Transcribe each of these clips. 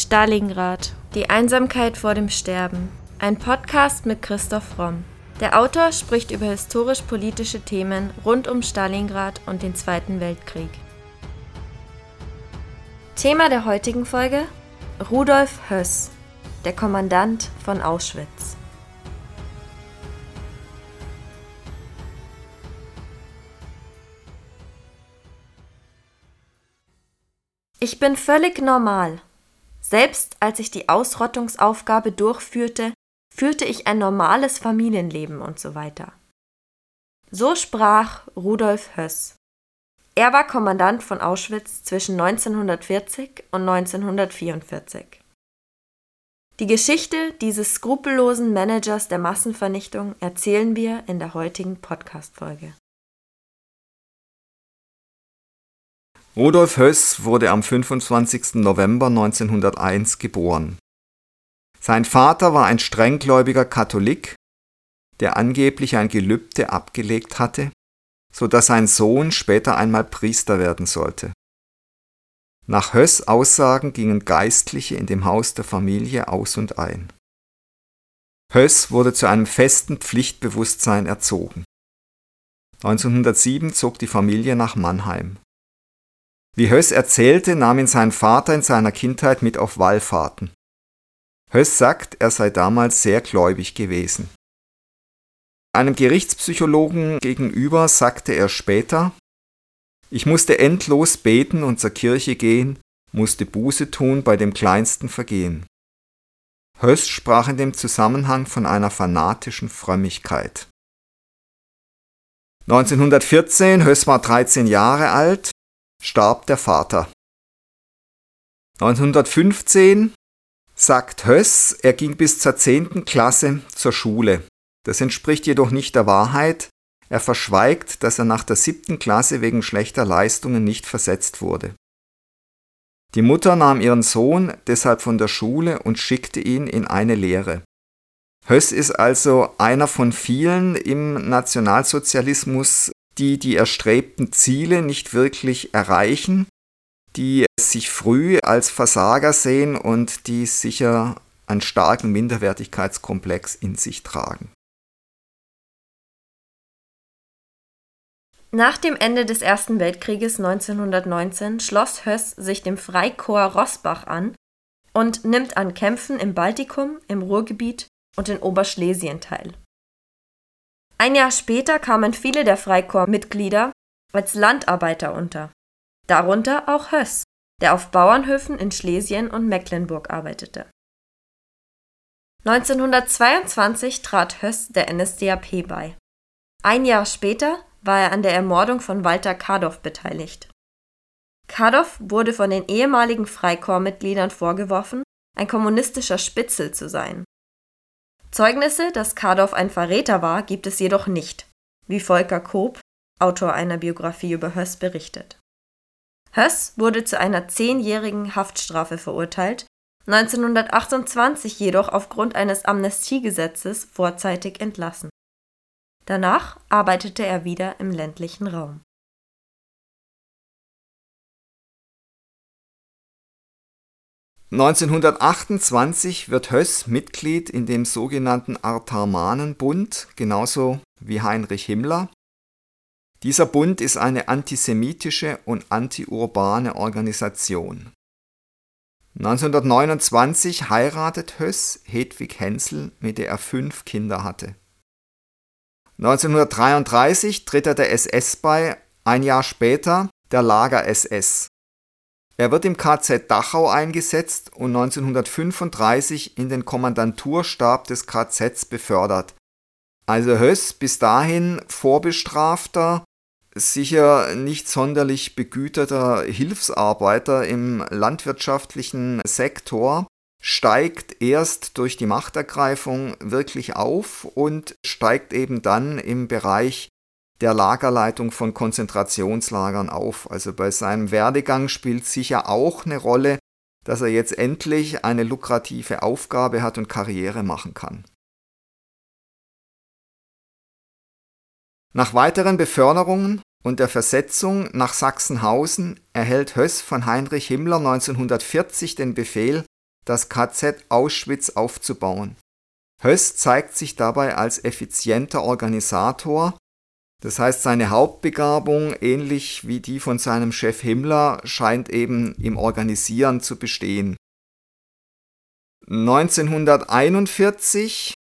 Stalingrad. Die Einsamkeit vor dem Sterben. Ein Podcast mit Christoph Romm. Der Autor spricht über historisch-politische Themen rund um Stalingrad und den Zweiten Weltkrieg. Thema der heutigen Folge: Rudolf Höss, der Kommandant von Auschwitz. Ich bin völlig normal. Selbst als ich die Ausrottungsaufgabe durchführte, führte ich ein normales Familienleben und so weiter. So sprach Rudolf Höss. Er war Kommandant von Auschwitz zwischen 1940 und 1944. Die Geschichte dieses skrupellosen Managers der Massenvernichtung erzählen wir in der heutigen Podcast-Folge. Rudolf Höss wurde am 25. November 1901 geboren. Sein Vater war ein strenggläubiger Katholik, der angeblich ein Gelübde abgelegt hatte, so dass sein Sohn später einmal Priester werden sollte. Nach Höss Aussagen gingen Geistliche in dem Haus der Familie aus und ein. Höss wurde zu einem festen Pflichtbewusstsein erzogen. 1907 zog die Familie nach Mannheim. Wie Höss erzählte, nahm ihn sein Vater in seiner Kindheit mit auf Wallfahrten. Höss sagt, er sei damals sehr gläubig gewesen. Einem Gerichtspsychologen gegenüber sagte er später, ich musste endlos beten und zur Kirche gehen, musste Buße tun bei dem kleinsten Vergehen. Höss sprach in dem Zusammenhang von einer fanatischen Frömmigkeit. 1914, Höss war 13 Jahre alt, starb der Vater. 1915 sagt Höss, er ging bis zur 10. Klasse zur Schule. Das entspricht jedoch nicht der Wahrheit. Er verschweigt, dass er nach der 7. Klasse wegen schlechter Leistungen nicht versetzt wurde. Die Mutter nahm ihren Sohn deshalb von der Schule und schickte ihn in eine Lehre. Höss ist also einer von vielen im Nationalsozialismus, die die erstrebten Ziele nicht wirklich erreichen, die sich früh als Versager sehen und die sicher einen starken Minderwertigkeitskomplex in sich tragen. Nach dem Ende des Ersten Weltkrieges 1919 schloss Höss sich dem Freikorps Rossbach an und nimmt an Kämpfen im Baltikum, im Ruhrgebiet und in Oberschlesien teil. Ein Jahr später kamen viele der Freikorps-Mitglieder als Landarbeiter unter, darunter auch Höss, der auf Bauernhöfen in Schlesien und Mecklenburg arbeitete. 1922 trat Höss der NSDAP bei. Ein Jahr später war er an der Ermordung von Walter Kadow beteiligt. Kadow wurde von den ehemaligen Freikorpsmitgliedern vorgeworfen, ein kommunistischer Spitzel zu sein Zeugnisse, dass Kadow ein Verräter war, gibt es jedoch nicht, wie Volker Koop, Autor einer Biografie über Höss, berichtet. Höss wurde zu einer zehnjährigen Haftstrafe verurteilt, 1928 jedoch aufgrund eines Amnestiegesetzes vorzeitig entlassen. Danach arbeitete er wieder im ländlichen Raum 1928 wird Höss Mitglied in dem sogenannten Artarmanenbund, genauso wie Heinrich Himmler. Dieser Bund ist eine antisemitische und antiurbane Organisation. 1929 heiratet Höss Hedwig Hensel, mit der er fünf Kinder hatte. 1933 tritt er der SS bei, ein Jahr später der Lager-SS. Er wird im KZ Dachau eingesetzt und 1935 in den Kommandanturstab des KZs befördert. Also Höss bis dahin vorbestrafter, sicher nicht sonderlich begüterter Hilfsarbeiter im landwirtschaftlichen Sektor, steigt erst durch die Machtergreifung wirklich auf und steigt eben dann im Bereich der Lagerleitung von Konzentrationslagern auf. Also bei seinem Werdegang spielt sicher auch eine Rolle, dass er jetzt endlich eine lukrative Aufgabe hat und Karriere machen kann. Nach weiteren Beförderungen und der Versetzung nach Sachsenhausen erhält Höss von Heinrich Himmler 1940 den Befehl, das KZ Auschwitz aufzubauen. Höss zeigt sich dabei als effizienter Organisator, das heißt seine Hauptbegabung, ähnlich wie die von seinem Chef Himmler, scheint eben im Organisieren zu bestehen. 1941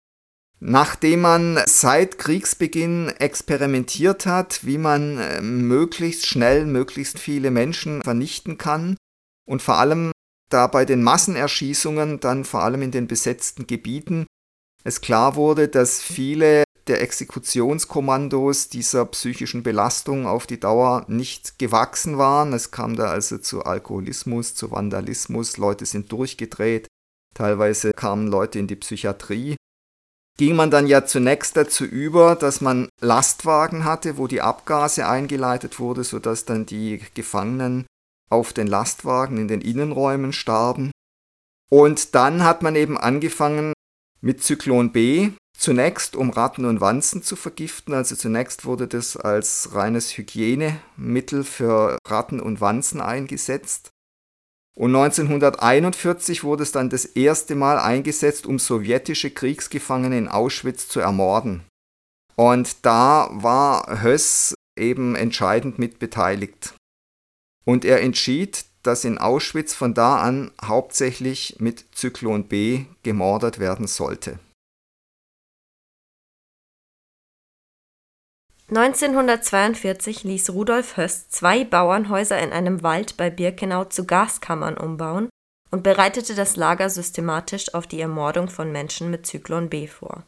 Nachdem man seit Kriegsbeginn experimentiert hat, wie man äh, möglichst schnell möglichst viele Menschen vernichten kann und vor allem da bei den Massenerschießungen dann vor allem in den besetzten Gebieten es klar wurde, dass viele der Exekutionskommandos dieser psychischen Belastung auf die Dauer nicht gewachsen waren. Es kam da also zu Alkoholismus, zu Vandalismus, Leute sind durchgedreht, teilweise kamen Leute in die Psychiatrie ging man dann ja zunächst dazu über, dass man Lastwagen hatte, wo die Abgase eingeleitet wurde, sodass dann die Gefangenen auf den Lastwagen in den Innenräumen starben. Und dann hat man eben angefangen mit Zyklon B, zunächst um Ratten und Wanzen zu vergiften. Also zunächst wurde das als reines Hygienemittel für Ratten und Wanzen eingesetzt. Und 1941 wurde es dann das erste Mal eingesetzt, um sowjetische Kriegsgefangene in Auschwitz zu ermorden. Und da war Höss eben entscheidend mit beteiligt. Und er entschied, dass in Auschwitz von da an hauptsächlich mit Zyklon B gemordet werden sollte. 1942 ließ Rudolf Höss zwei Bauernhäuser in einem Wald bei Birkenau zu Gaskammern umbauen und bereitete das Lager systematisch auf die Ermordung von Menschen mit Zyklon B vor.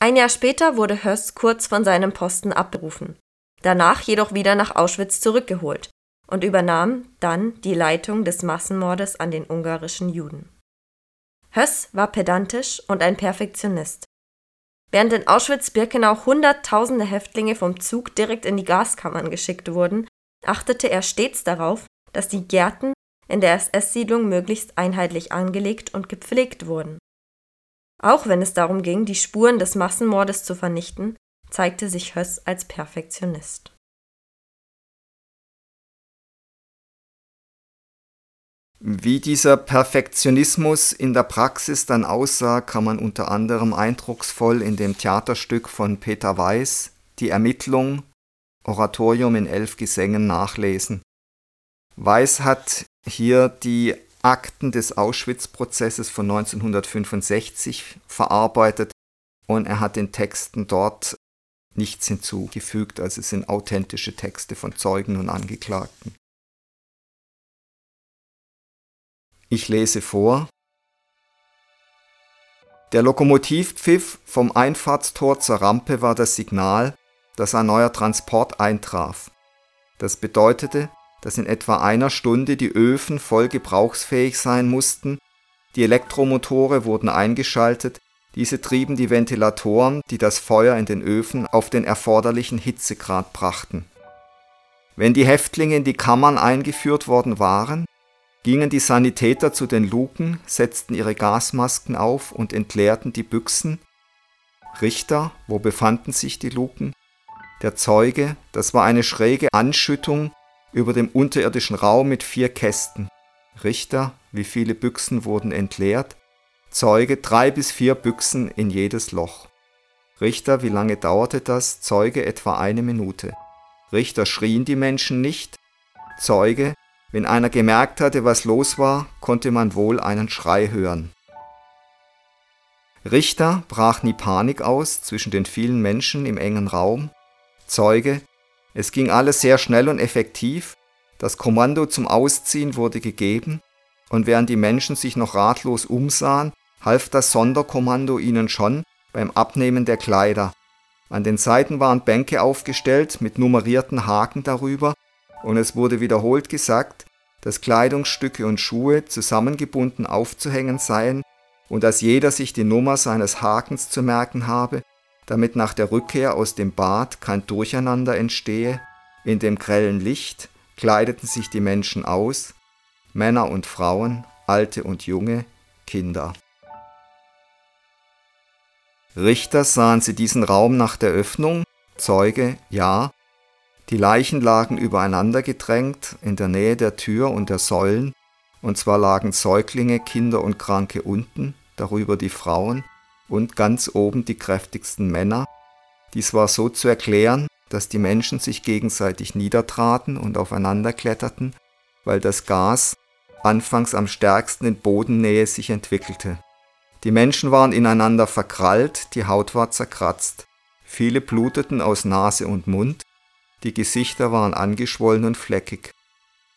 Ein Jahr später wurde Höss kurz von seinem Posten abberufen, danach jedoch wieder nach Auschwitz zurückgeholt und übernahm dann die Leitung des Massenmordes an den ungarischen Juden. Höss war pedantisch und ein Perfektionist Während in Auschwitz-Birkenau Hunderttausende Häftlinge vom Zug direkt in die Gaskammern geschickt wurden, achtete er stets darauf, dass die Gärten in der SS-Siedlung möglichst einheitlich angelegt und gepflegt wurden. Auch wenn es darum ging, die Spuren des Massenmordes zu vernichten, zeigte sich Höss als Perfektionist Wie dieser Perfektionismus in der Praxis dann aussah, kann man unter anderem eindrucksvoll in dem Theaterstück von Peter Weiß Die Ermittlung Oratorium in elf Gesängen nachlesen. Weiß hat hier die Akten des Auschwitz-Prozesses von 1965 verarbeitet und er hat den Texten dort nichts hinzugefügt, also es sind authentische Texte von Zeugen und Angeklagten. Ich lese vor. Der Lokomotivpfiff vom Einfahrtstor zur Rampe war das Signal, dass ein neuer Transport eintraf. Das bedeutete, dass in etwa einer Stunde die Öfen voll gebrauchsfähig sein mussten, die Elektromotore wurden eingeschaltet, diese trieben die Ventilatoren, die das Feuer in den Öfen auf den erforderlichen Hitzegrad brachten. Wenn die Häftlinge in die Kammern eingeführt worden waren, gingen die Sanitäter zu den Luken, setzten ihre Gasmasken auf und entleerten die Büchsen. Richter, wo befanden sich die Luken? Der Zeuge, das war eine schräge Anschüttung über dem unterirdischen Raum mit vier Kästen. Richter, wie viele Büchsen wurden entleert? Zeuge, drei bis vier Büchsen in jedes Loch. Richter, wie lange dauerte das? Zeuge, etwa eine Minute. Richter, schrien die Menschen nicht? Zeuge, wenn einer gemerkt hatte, was los war, konnte man wohl einen Schrei hören. Richter brach nie Panik aus zwischen den vielen Menschen im engen Raum. Zeuge, es ging alles sehr schnell und effektiv, das Kommando zum Ausziehen wurde gegeben, und während die Menschen sich noch ratlos umsahen, half das Sonderkommando ihnen schon beim Abnehmen der Kleider. An den Seiten waren Bänke aufgestellt mit nummerierten Haken darüber, und es wurde wiederholt gesagt, dass Kleidungsstücke und Schuhe zusammengebunden aufzuhängen seien und dass jeder sich die Nummer seines Hakens zu merken habe, damit nach der Rückkehr aus dem Bad kein Durcheinander entstehe. In dem grellen Licht kleideten sich die Menschen aus, Männer und Frauen, alte und junge, Kinder. Richter sahen sie diesen Raum nach der Öffnung, Zeuge, ja, die Leichen lagen übereinander gedrängt in der Nähe der Tür und der Säulen, und zwar lagen Säuglinge, Kinder und Kranke unten, darüber die Frauen und ganz oben die kräftigsten Männer. Dies war so zu erklären, dass die Menschen sich gegenseitig niedertraten und aufeinander kletterten, weil das Gas anfangs am stärksten in Bodennähe sich entwickelte. Die Menschen waren ineinander verkrallt, die Haut war zerkratzt. Viele bluteten aus Nase und Mund, die Gesichter waren angeschwollen und fleckig.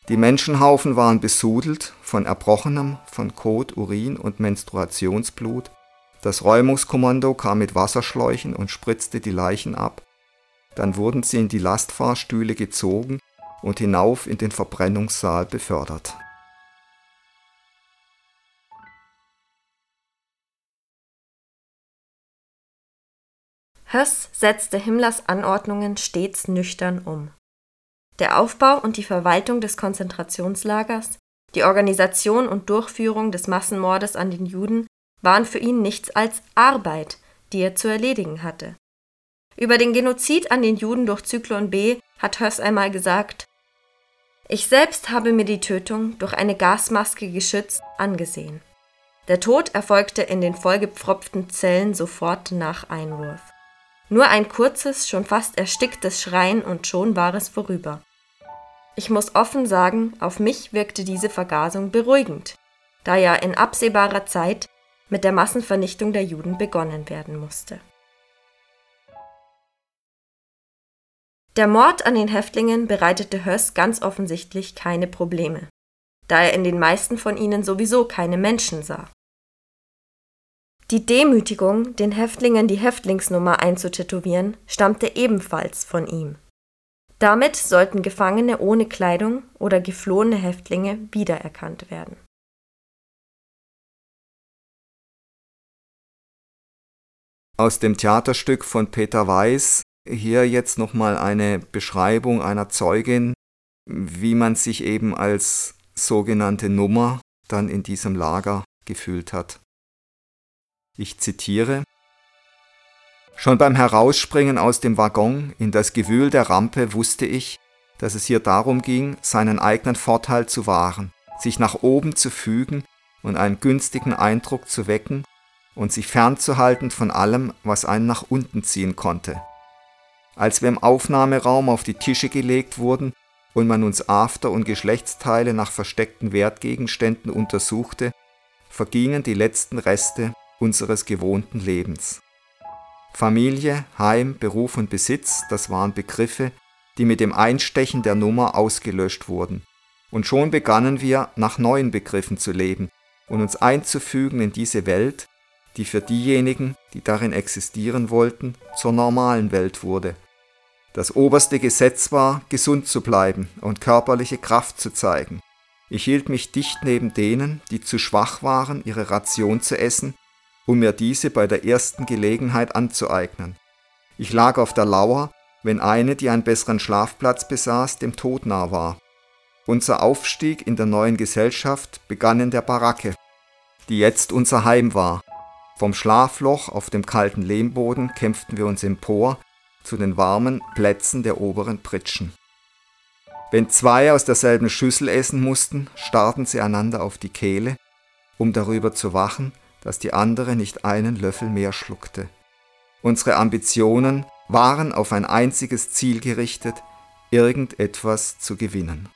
Die Menschenhaufen waren besudelt von Erbrochenem, von Kot, Urin und Menstruationsblut. Das Räumungskommando kam mit Wasserschläuchen und spritzte die Leichen ab. Dann wurden sie in die Lastfahrstühle gezogen und hinauf in den Verbrennungssaal befördert. Höss setzte Himmlers Anordnungen stets nüchtern um. Der Aufbau und die Verwaltung des Konzentrationslagers, die Organisation und Durchführung des Massenmordes an den Juden waren für ihn nichts als Arbeit, die er zu erledigen hatte. Über den Genozid an den Juden durch Zyklon B hat Höss einmal gesagt, ich selbst habe mir die Tötung durch eine Gasmaske geschützt angesehen. Der Tod erfolgte in den vollgepfropften Zellen sofort nach Einwurf. Nur ein kurzes, schon fast ersticktes Schreien und schon war es vorüber. Ich muss offen sagen, auf mich wirkte diese Vergasung beruhigend, da ja in absehbarer Zeit mit der Massenvernichtung der Juden begonnen werden musste. Der Mord an den Häftlingen bereitete Höss ganz offensichtlich keine Probleme, da er in den meisten von ihnen sowieso keine Menschen sah. Die Demütigung, den Häftlingen die Häftlingsnummer einzutätowieren, stammte ebenfalls von ihm. Damit sollten Gefangene ohne Kleidung oder geflohene Häftlinge wiedererkannt werden. Aus dem Theaterstück von Peter Weiß hier jetzt nochmal eine Beschreibung einer Zeugin, wie man sich eben als sogenannte Nummer dann in diesem Lager gefühlt hat. Ich zitiere Schon beim Herausspringen aus dem Waggon in das Gewühl der Rampe wusste ich, dass es hier darum ging, seinen eigenen Vorteil zu wahren, sich nach oben zu fügen und einen günstigen Eindruck zu wecken und sich fernzuhalten von allem, was einen nach unten ziehen konnte. Als wir im Aufnahmeraum auf die Tische gelegt wurden und man uns After- und Geschlechtsteile nach versteckten Wertgegenständen untersuchte, vergingen die letzten Reste unseres gewohnten Lebens. Familie, Heim, Beruf und Besitz, das waren Begriffe, die mit dem Einstechen der Nummer ausgelöscht wurden. Und schon begannen wir, nach neuen Begriffen zu leben und uns einzufügen in diese Welt, die für diejenigen, die darin existieren wollten, zur normalen Welt wurde. Das oberste Gesetz war, gesund zu bleiben und körperliche Kraft zu zeigen. Ich hielt mich dicht neben denen, die zu schwach waren, ihre Ration zu essen um mir diese bei der ersten Gelegenheit anzueignen. Ich lag auf der Lauer, wenn eine, die einen besseren Schlafplatz besaß, dem Tod nah war. Unser Aufstieg in der neuen Gesellschaft begann in der Baracke, die jetzt unser Heim war. Vom Schlafloch auf dem kalten Lehmboden kämpften wir uns empor zu den warmen Plätzen der oberen Pritschen. Wenn zwei aus derselben Schüssel essen mussten, starrten sie einander auf die Kehle, um darüber zu wachen, dass die andere nicht einen Löffel mehr schluckte. Unsere Ambitionen waren auf ein einziges Ziel gerichtet, irgendetwas zu gewinnen.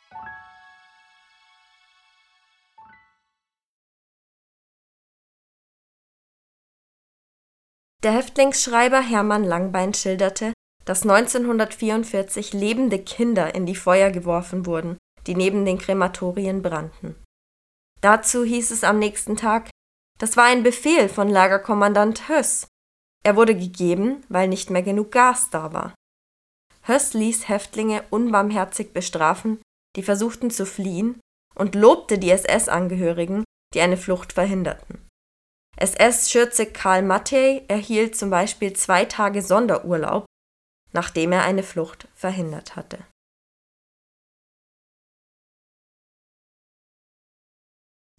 Der Häftlingsschreiber Hermann Langbein schilderte, dass 1944 lebende Kinder in die Feuer geworfen wurden, die neben den Krematorien brannten. Dazu hieß es am nächsten Tag, das war ein Befehl von Lagerkommandant Höss. Er wurde gegeben, weil nicht mehr genug Gas da war. Höss ließ Häftlinge unbarmherzig bestrafen, die versuchten zu fliehen, und lobte die SS-Angehörigen, die eine Flucht verhinderten. SS-Schürze Karl Mattei erhielt zum Beispiel zwei Tage Sonderurlaub, nachdem er eine Flucht verhindert hatte.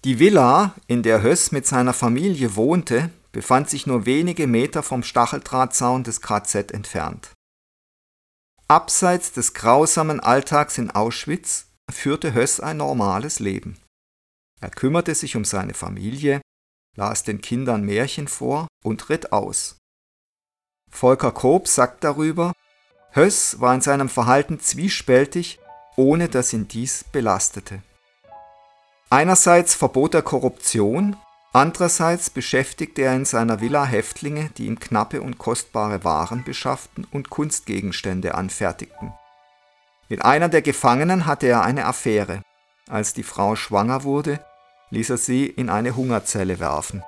Die Villa, in der Höss mit seiner Familie wohnte, befand sich nur wenige Meter vom Stacheldrahtzaun des KZ entfernt. Abseits des grausamen Alltags in Auschwitz führte Höss ein normales Leben. Er kümmerte sich um seine Familie, las den Kindern Märchen vor und ritt aus. Volker Koop sagt darüber, Höss war in seinem Verhalten zwiespältig, ohne dass ihn dies belastete. Einerseits verbot er Korruption, andererseits beschäftigte er in seiner Villa Häftlinge, die ihm knappe und kostbare Waren beschafften und Kunstgegenstände anfertigten. Mit einer der Gefangenen hatte er eine Affäre. Als die Frau schwanger wurde, ließ er sie in eine Hungerzelle werfen.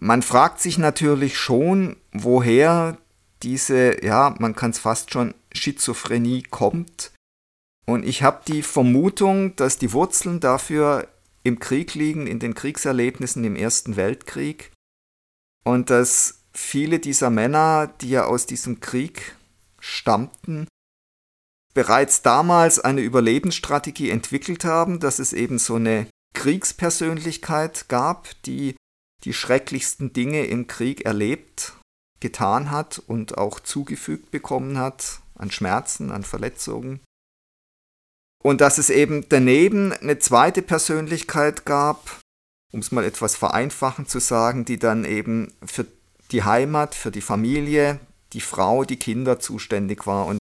Man fragt sich natürlich schon, woher diese, ja, man kann es fast schon Schizophrenie kommt. Und ich habe die Vermutung, dass die Wurzeln dafür im Krieg liegen, in den Kriegserlebnissen im Ersten Weltkrieg. Und dass viele dieser Männer, die ja aus diesem Krieg stammten, bereits damals eine Überlebensstrategie entwickelt haben, dass es eben so eine Kriegspersönlichkeit gab, die die schrecklichsten Dinge im Krieg erlebt, getan hat und auch zugefügt bekommen hat an Schmerzen, an Verletzungen. Und dass es eben daneben eine zweite Persönlichkeit gab, um es mal etwas vereinfachend zu sagen, die dann eben für die Heimat, für die Familie, die Frau, die Kinder zuständig war. Und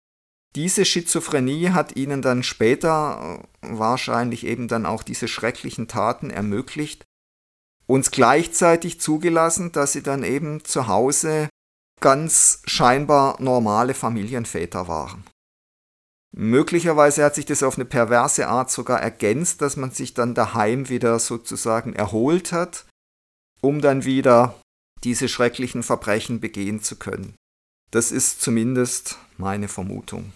diese Schizophrenie hat ihnen dann später äh, wahrscheinlich eben dann auch diese schrecklichen Taten ermöglicht, uns gleichzeitig zugelassen, dass sie dann eben zu Hause ganz scheinbar normale Familienväter waren. Möglicherweise hat sich das auf eine perverse Art sogar ergänzt, dass man sich dann daheim wieder sozusagen erholt hat, um dann wieder diese schrecklichen Verbrechen begehen zu können. Das ist zumindest meine Vermutung.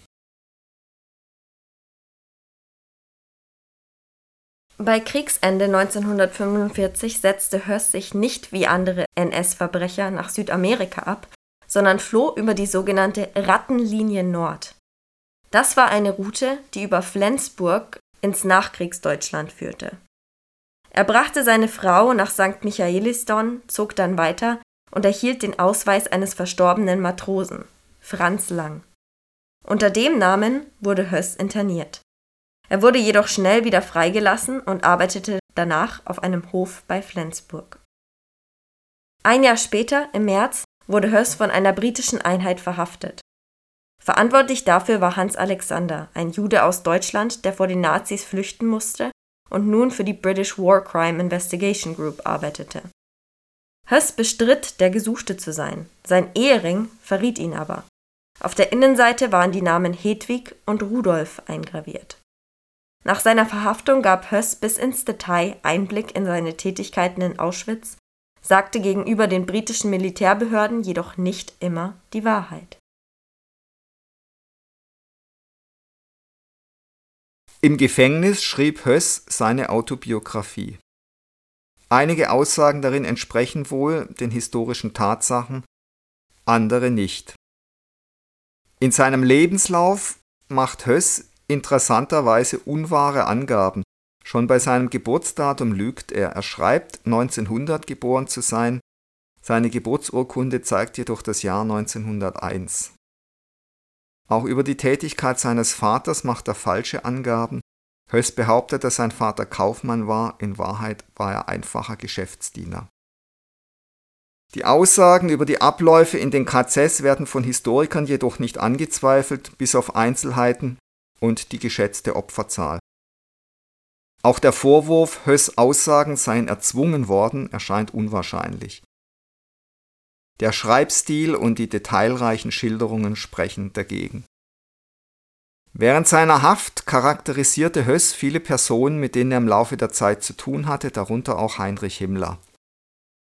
Bei Kriegsende 1945 setzte Höss sich nicht wie andere NS-Verbrecher nach Südamerika ab, sondern floh über die sogenannte Rattenlinie Nord. Das war eine Route, die über Flensburg ins Nachkriegsdeutschland führte. Er brachte seine Frau nach St. Michaelisdon, zog dann weiter und erhielt den Ausweis eines verstorbenen Matrosen, Franz Lang. Unter dem Namen wurde Höss interniert. Er wurde jedoch schnell wieder freigelassen und arbeitete danach auf einem Hof bei Flensburg. Ein Jahr später, im März, wurde Höss von einer britischen Einheit verhaftet. Verantwortlich dafür war Hans Alexander, ein Jude aus Deutschland, der vor den Nazis flüchten musste und nun für die British War Crime Investigation Group arbeitete. Höss bestritt, der Gesuchte zu sein, sein Ehering verriet ihn aber. Auf der Innenseite waren die Namen Hedwig und Rudolf eingraviert. Nach seiner Verhaftung gab Höss bis ins Detail Einblick in seine Tätigkeiten in Auschwitz, sagte gegenüber den britischen Militärbehörden jedoch nicht immer die Wahrheit. Im Gefängnis schrieb Höss seine Autobiografie. Einige Aussagen darin entsprechen wohl den historischen Tatsachen, andere nicht. In seinem Lebenslauf macht Höss interessanterweise unwahre Angaben. Schon bei seinem Geburtsdatum lügt er. Er schreibt, 1900 geboren zu sein. Seine Geburtsurkunde zeigt jedoch das Jahr 1901. Auch über die Tätigkeit seines Vaters macht er falsche Angaben. Höss behauptet, dass sein Vater Kaufmann war, in Wahrheit war er einfacher Geschäftsdiener. Die Aussagen über die Abläufe in den KZs werden von Historikern jedoch nicht angezweifelt, bis auf Einzelheiten und die geschätzte Opferzahl. Auch der Vorwurf, Höss Aussagen seien erzwungen worden, erscheint unwahrscheinlich. Der Schreibstil und die detailreichen Schilderungen sprechen dagegen. Während seiner Haft charakterisierte Höss viele Personen, mit denen er im Laufe der Zeit zu tun hatte, darunter auch Heinrich Himmler.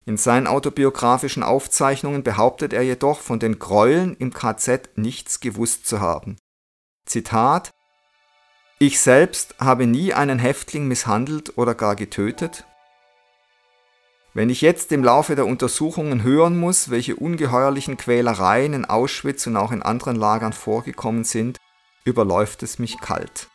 In seinen autobiografischen Aufzeichnungen behauptet er jedoch, von den Gräueln im KZ nichts gewusst zu haben. Zitat ich selbst habe nie einen Häftling misshandelt oder gar getötet. Wenn ich jetzt im Laufe der Untersuchungen hören muss, welche ungeheuerlichen Quälereien in Auschwitz und auch in anderen Lagern vorgekommen sind, überläuft es mich kalt.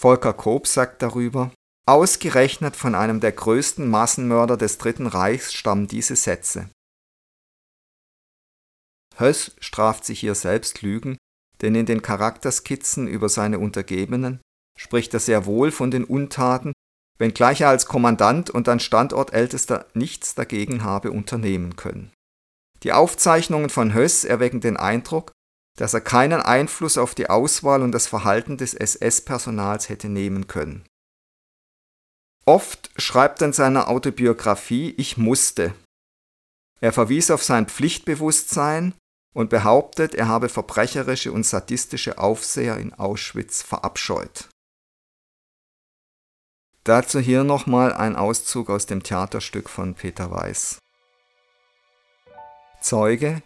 Volker Koop sagt darüber, ausgerechnet von einem der größten Massenmörder des Dritten Reichs stammen diese Sätze. Höss straft sich hier selbst Lügen, denn in den Charakterskizzen über seine Untergebenen spricht er sehr wohl von den Untaten, wenngleich er als Kommandant und an Standortältester nichts dagegen habe unternehmen können. Die Aufzeichnungen von Höss erwecken den Eindruck, dass er keinen Einfluss auf die Auswahl und das Verhalten des SS-Personals hätte nehmen können. Oft schreibt er in seiner Autobiografie Ich musste. Er verwies auf sein Pflichtbewusstsein und behauptet, er habe verbrecherische und sadistische Aufseher in Auschwitz verabscheut. Dazu hier nochmal ein Auszug aus dem Theaterstück von Peter Weiß. Zeuge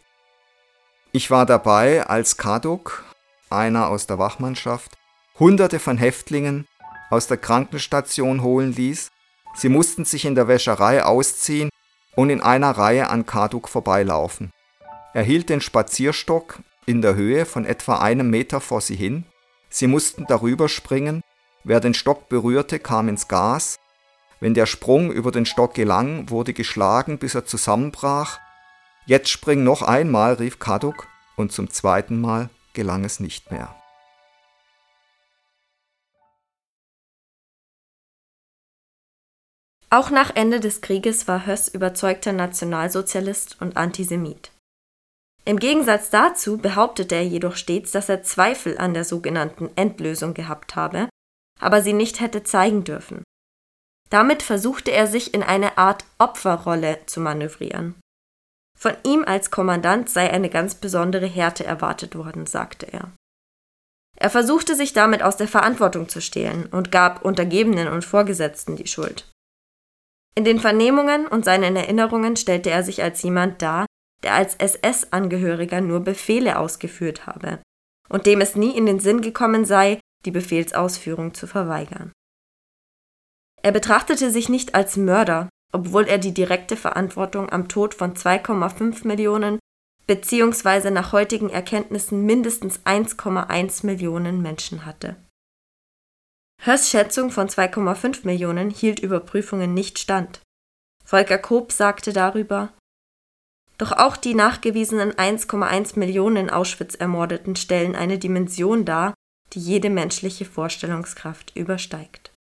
Ich war dabei, als Kaduk, einer aus der Wachmannschaft, hunderte von Häftlingen aus der Krankenstation holen ließ. Sie mussten sich in der Wäscherei ausziehen und in einer Reihe an Kaduk vorbeilaufen. Er hielt den Spazierstock in der Höhe von etwa einem Meter vor sie hin. Sie mussten darüber springen Wer den Stock berührte, kam ins Gas. Wenn der Sprung über den Stock gelang, wurde geschlagen, bis er zusammenbrach. Jetzt spring noch einmal, rief Kaduk, und zum zweiten Mal gelang es nicht mehr. Auch nach Ende des Krieges war Höss überzeugter Nationalsozialist und Antisemit. Im Gegensatz dazu behauptete er jedoch stets, dass er Zweifel an der sogenannten Endlösung gehabt habe aber sie nicht hätte zeigen dürfen. Damit versuchte er sich in eine Art Opferrolle zu manövrieren. Von ihm als Kommandant sei eine ganz besondere Härte erwartet worden, sagte er. Er versuchte sich damit aus der Verantwortung zu stehlen und gab Untergebenen und Vorgesetzten die Schuld. In den Vernehmungen und seinen Erinnerungen stellte er sich als jemand dar, der als SS-Angehöriger nur Befehle ausgeführt habe und dem es nie in den Sinn gekommen sei, die Befehlsausführung zu verweigern. Er betrachtete sich nicht als Mörder, obwohl er die direkte Verantwortung am Tod von 2,5 Millionen bzw. nach heutigen Erkenntnissen mindestens 1,1 Millionen Menschen hatte. Hörs Schätzung von 2,5 Millionen hielt Überprüfungen nicht stand. Volker Koop sagte darüber, doch auch die nachgewiesenen 1,1 Millionen Auschwitz-Ermordeten stellen eine Dimension dar, die jede menschliche Vorstellungskraft übersteigt.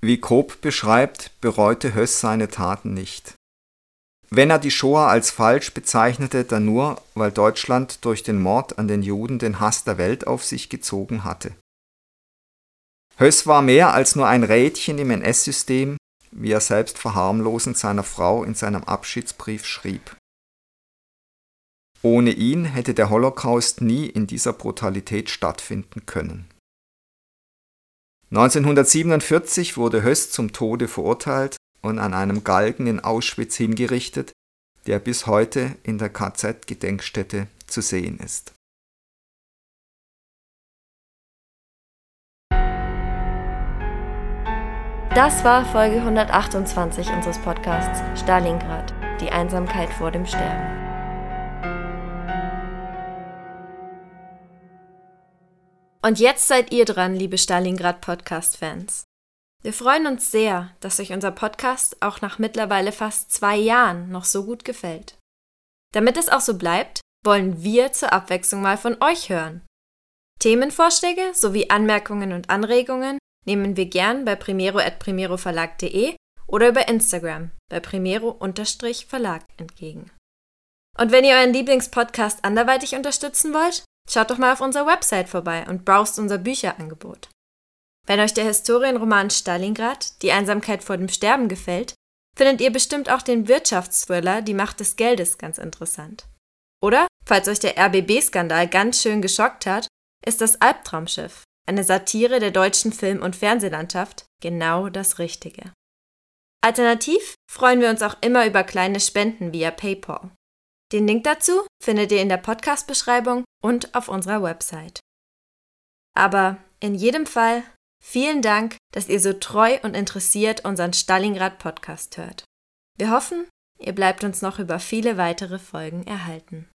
Wie Koop beschreibt, bereute Höss seine Taten nicht. Wenn er die Shoah als falsch bezeichnete, dann nur, weil Deutschland durch den Mord an den Juden den Hass der Welt auf sich gezogen hatte. Höss war mehr als nur ein Rädchen im NS-System, wie er selbst verharmlosend seiner Frau in seinem Abschiedsbrief schrieb. Ohne ihn hätte der Holocaust nie in dieser Brutalität stattfinden können. 1947 wurde Höss zum Tode verurteilt und an einem Galgen in Auschwitz hingerichtet, der bis heute in der KZ-Gedenkstätte zu sehen ist. Das war Folge 128 unseres Podcasts Stalingrad, die Einsamkeit vor dem Sterben. Und jetzt seid ihr dran, liebe Stalingrad Podcast-Fans. Wir freuen uns sehr, dass euch unser Podcast auch nach mittlerweile fast zwei Jahren noch so gut gefällt. Damit es auch so bleibt, wollen wir zur Abwechslung mal von euch hören. Themenvorschläge sowie Anmerkungen und Anregungen nehmen wir gern bei primero.primeroverlag.de oder über Instagram bei primero-verlag entgegen. Und wenn ihr euren Lieblingspodcast anderweitig unterstützen wollt, Schaut doch mal auf unserer Website vorbei und browst unser Bücherangebot. Wenn euch der Historienroman Stalingrad, die Einsamkeit vor dem Sterben gefällt, findet ihr bestimmt auch den Wirtschaftsthriller Die Macht des Geldes ganz interessant. Oder, falls euch der RBB-Skandal ganz schön geschockt hat, ist das Albtraumschiff, eine Satire der deutschen Film- und Fernsehlandschaft, genau das Richtige. Alternativ freuen wir uns auch immer über kleine Spenden via PayPal. Den Link dazu findet ihr in der Podcast-Beschreibung und auf unserer Website. Aber in jedem Fall vielen Dank, dass ihr so treu und interessiert unseren Stalingrad-Podcast hört. Wir hoffen, ihr bleibt uns noch über viele weitere Folgen erhalten.